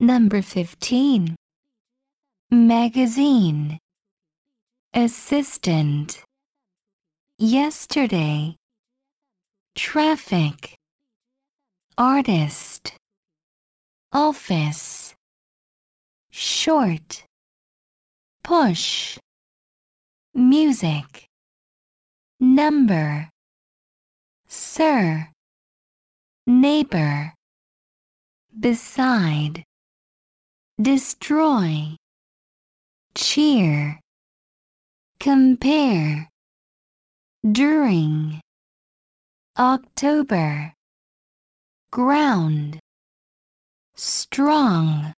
Number 15. Magazine. Assistant. Yesterday. Traffic. Artist. Office. Short. Push. Music. Number. Sir. Neighbor. Beside. Destroy. Cheer. Compare. During. October. Ground. Strong.